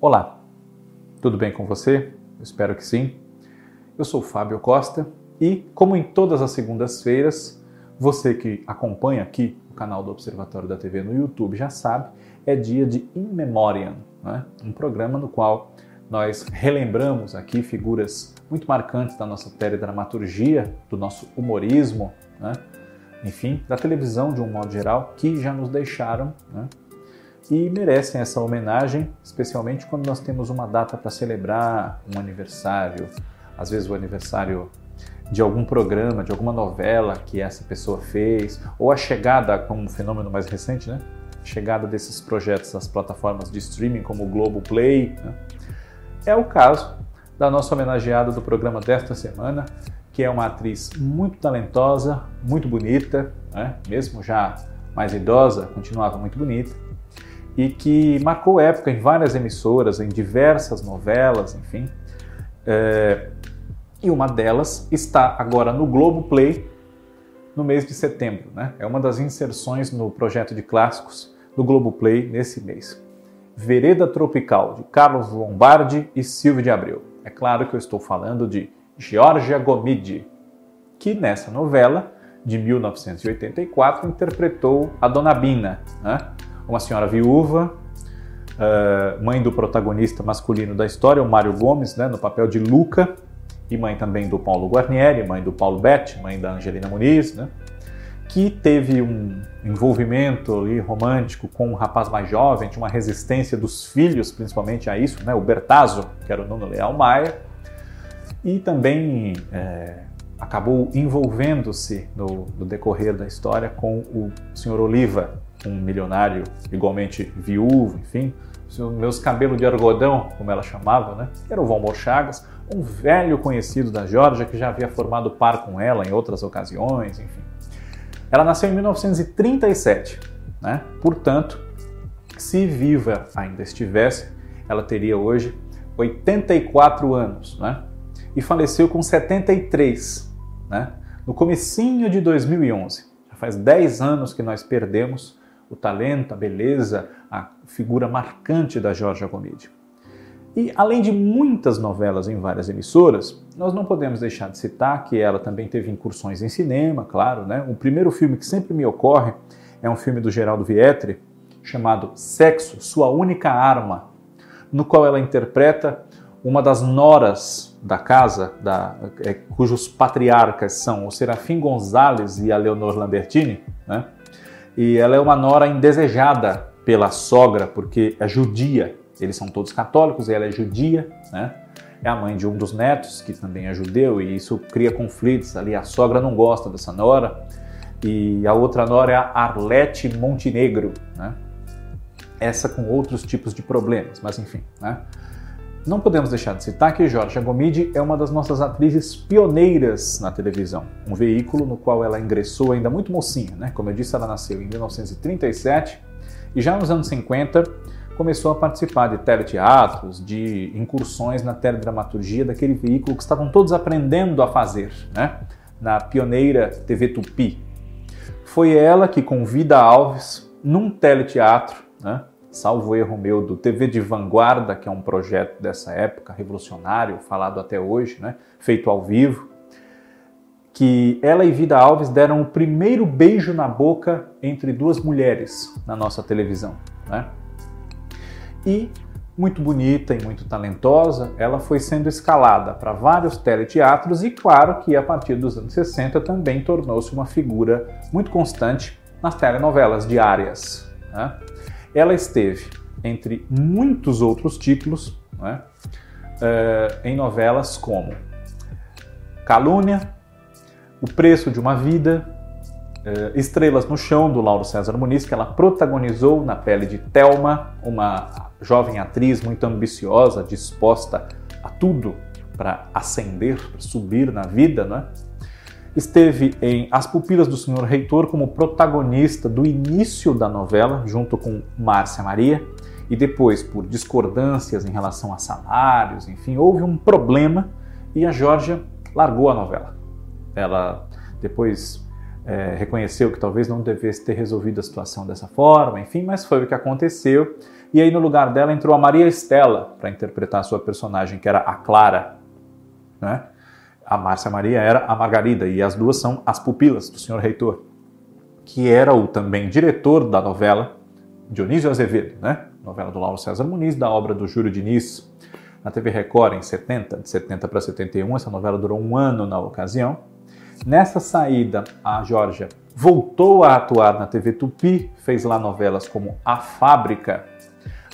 Olá, tudo bem com você? Eu espero que sim. Eu sou Fábio Costa e, como em todas as segundas-feiras, você que acompanha aqui o canal do Observatório da TV no YouTube já sabe, é dia de In Memoriam, né? um programa no qual nós relembramos aqui figuras muito marcantes da nossa teledramaturgia, do nosso humorismo, né? enfim, da televisão de um modo geral, que já nos deixaram né? E merecem essa homenagem, especialmente quando nós temos uma data para celebrar, um aniversário, às vezes o aniversário de algum programa, de alguma novela que essa pessoa fez, ou a chegada, como um fenômeno mais recente, né? A chegada desses projetos às plataformas de streaming como o Globoplay. Né? É o caso da nossa homenageada do programa desta semana, que é uma atriz muito talentosa, muito bonita, né? mesmo já mais idosa, continuava muito bonita, e que marcou época em várias emissoras, em diversas novelas, enfim. É, e uma delas está agora no Globo Play no mês de setembro. Né? É uma das inserções no projeto de clássicos do Globo Play nesse mês. Vereda Tropical, de Carlos Lombardi e Silvio de Abreu. É claro que eu estou falando de Giorgia Gomidi, que nessa novela de 1984 interpretou a Dona Bina, né? Uma senhora viúva, uh, mãe do protagonista masculino da história, o Mário Gomes, né, no papel de Luca, e mãe também do Paulo Guarnieri, mãe do Paulo Betti, mãe da Angelina Muniz, né, que teve um envolvimento ali, romântico com um rapaz mais jovem, tinha uma resistência dos filhos, principalmente a isso, né, o Bertazzo, que era o Nuno Leal Maia, e também é, acabou envolvendo-se no, no, decorrer da história com o senhor Oliva, um milionário igualmente viúvo, enfim, meus cabelos de algodão, como ela chamava, né? Era o Valmor Chagas, um velho conhecido da Georgia que já havia formado par com ela em outras ocasiões, enfim. Ela nasceu em 1937, né? Portanto, se viva ainda estivesse, ela teria hoje 84 anos, né? E faleceu com 73, né? No comecinho de 2011. Já faz 10 anos que nós perdemos o talento, a beleza, a figura marcante da Georgia Gomide. E além de muitas novelas em várias emissoras, nós não podemos deixar de citar que ela também teve incursões em cinema, claro, né? O primeiro filme que sempre me ocorre é um filme do Geraldo Vietri chamado Sexo, Sua Única Arma, no qual ela interpreta uma das noras da casa, da, é, cujos patriarcas são o Serafim Gonzalez e a Leonor Lambertini, né? E ela é uma nora indesejada pela sogra, porque é judia. Eles são todos católicos e ela é judia, né? É a mãe de um dos netos, que também é judeu, e isso cria conflitos ali. A sogra não gosta dessa nora, e a outra nora é a Arlete Montenegro, né? Essa com outros tipos de problemas, mas enfim, né? Não podemos deixar de citar que Georgia Gomide é uma das nossas atrizes pioneiras na televisão, um veículo no qual ela ingressou ainda muito mocinha, né? Como eu disse, ela nasceu em 1937 e já nos anos 50 começou a participar de teleteatros, de incursões na teledramaturgia daquele veículo que estavam todos aprendendo a fazer, né? Na pioneira TV Tupi. Foi ela que convida Alves num teleteatro, né? Salvo erro meu, do TV de Vanguarda, que é um projeto dessa época, revolucionário, falado até hoje, né? feito ao vivo, que ela e Vida Alves deram o primeiro beijo na boca entre duas mulheres na nossa televisão. Né? E, muito bonita e muito talentosa, ela foi sendo escalada para vários teleteatros e, claro, que a partir dos anos 60 também tornou-se uma figura muito constante nas telenovelas diárias. Né? Ela esteve, entre muitos outros títulos, né, uh, em novelas como Calúnia, O Preço de uma Vida, uh, Estrelas no Chão, do Lauro César Muniz, que ela protagonizou na pele de Thelma, uma jovem atriz muito ambiciosa, disposta a tudo para ascender, para subir na vida, né? Esteve em As Pupilas do Senhor Reitor como protagonista do início da novela, junto com Márcia Maria, e depois, por discordâncias em relação a salários, enfim, houve um problema e a Georgia largou a novela. Ela depois é, reconheceu que talvez não devesse ter resolvido a situação dessa forma, enfim, mas foi o que aconteceu. E aí no lugar dela entrou a Maria Estela para interpretar a sua personagem, que era a Clara. Né? A Márcia Maria era a Margarida, e as duas são as pupilas do senhor reitor, que era o também diretor da novela, Dionísio Azevedo, né? novela do Lauro César Muniz, da obra do Júlio Diniz, na TV Record em 70, de 70 para 71. Essa novela durou um ano na ocasião. Nessa saída, a Georgia voltou a atuar na TV Tupi, fez lá novelas como A Fábrica,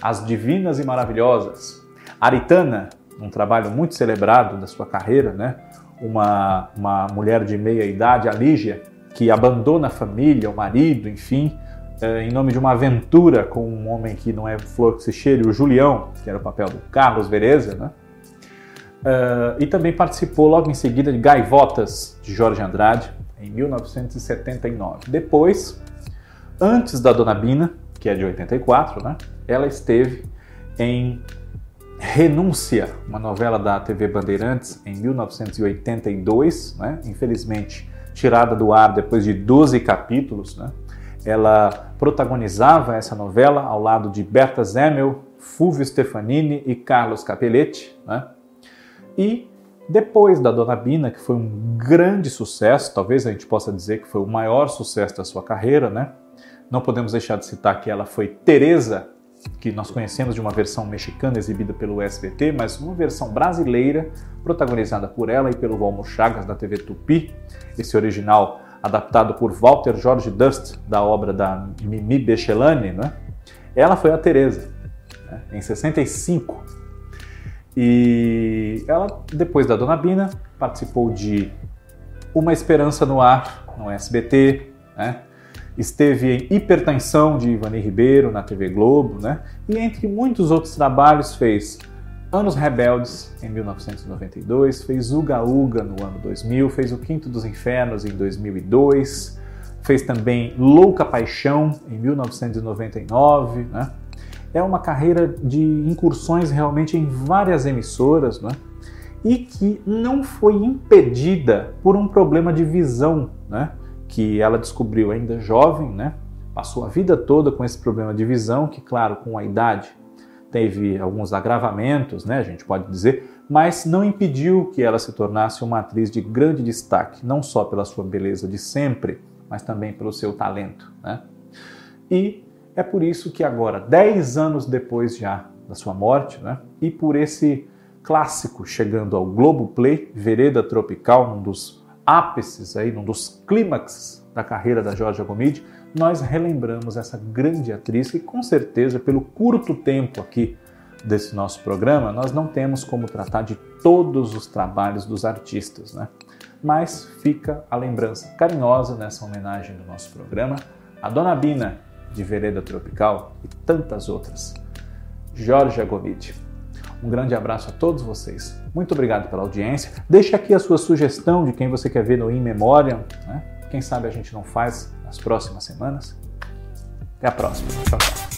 As Divinas e Maravilhosas, Aritana, um trabalho muito celebrado da sua carreira, né? Uma, uma mulher de meia idade, a Lígia, que abandona a família, o marido, enfim, é, em nome de uma aventura com um homem que não é flor que se cheire, o Julião, que era o papel do Carlos Vereza, né? Uh, e também participou logo em seguida de Gaivotas, de Jorge Andrade, em 1979. Depois, antes da Dona Bina, que é de 84, né, ela esteve em Renúncia, uma novela da TV Bandeirantes, em 1982, né, infelizmente tirada do ar depois de 12 capítulos. Né, ela protagonizava essa novela ao lado de Berta Zemmel, Fulvio Stefanini e Carlos Capelletti. Né, e depois da Dona Bina, que foi um grande sucesso, talvez a gente possa dizer que foi o maior sucesso da sua carreira, né? Não podemos deixar de citar que ela foi Teresa, que nós conhecemos de uma versão mexicana exibida pelo SBT, mas uma versão brasileira protagonizada por ela e pelo Valmo Chagas da TV Tupi. Esse original adaptado por Walter George Durst da obra da Mimi Bechelani, né? Ela foi a Teresa, né? em 65 e ela, depois da Dona Bina, participou de Uma Esperança no Ar, no SBT, né? Esteve em Hipertensão, de Ivani Ribeiro, na TV Globo, né? e entre muitos outros trabalhos fez Anos Rebeldes, em 1992, fez Uga Uga no ano 2000, fez O Quinto dos Infernos, em 2002, fez também Louca Paixão, em 1999, né? é uma carreira de incursões realmente em várias emissoras, né? e que não foi impedida por um problema de visão, né? Que ela descobriu ainda jovem, né? passou a vida toda com esse problema de visão, que claro, com a idade teve alguns agravamentos, né? a gente pode dizer, mas não impediu que ela se tornasse uma atriz de grande destaque, não só pela sua beleza de sempre, mas também pelo seu talento. Né? E é por isso que agora, 10 anos depois já da sua morte, né, e por esse clássico chegando ao Globo Play, Vereda Tropical, um dos ápices aí, um dos clímaxes da carreira da Georgia Gomide, nós relembramos essa grande atriz que com certeza pelo curto tempo aqui desse nosso programa, nós não temos como tratar de todos os trabalhos dos artistas, né? Mas fica a lembrança carinhosa nessa homenagem do nosso programa a Dona Bina, de Vereda Tropical e tantas outras. Jorge Agomide. Um grande abraço a todos vocês. Muito obrigado pela audiência. Deixe aqui a sua sugestão de quem você quer ver no In Memoriam. Né? Quem sabe a gente não faz nas próximas semanas. Até a próxima. Tchau, tchau.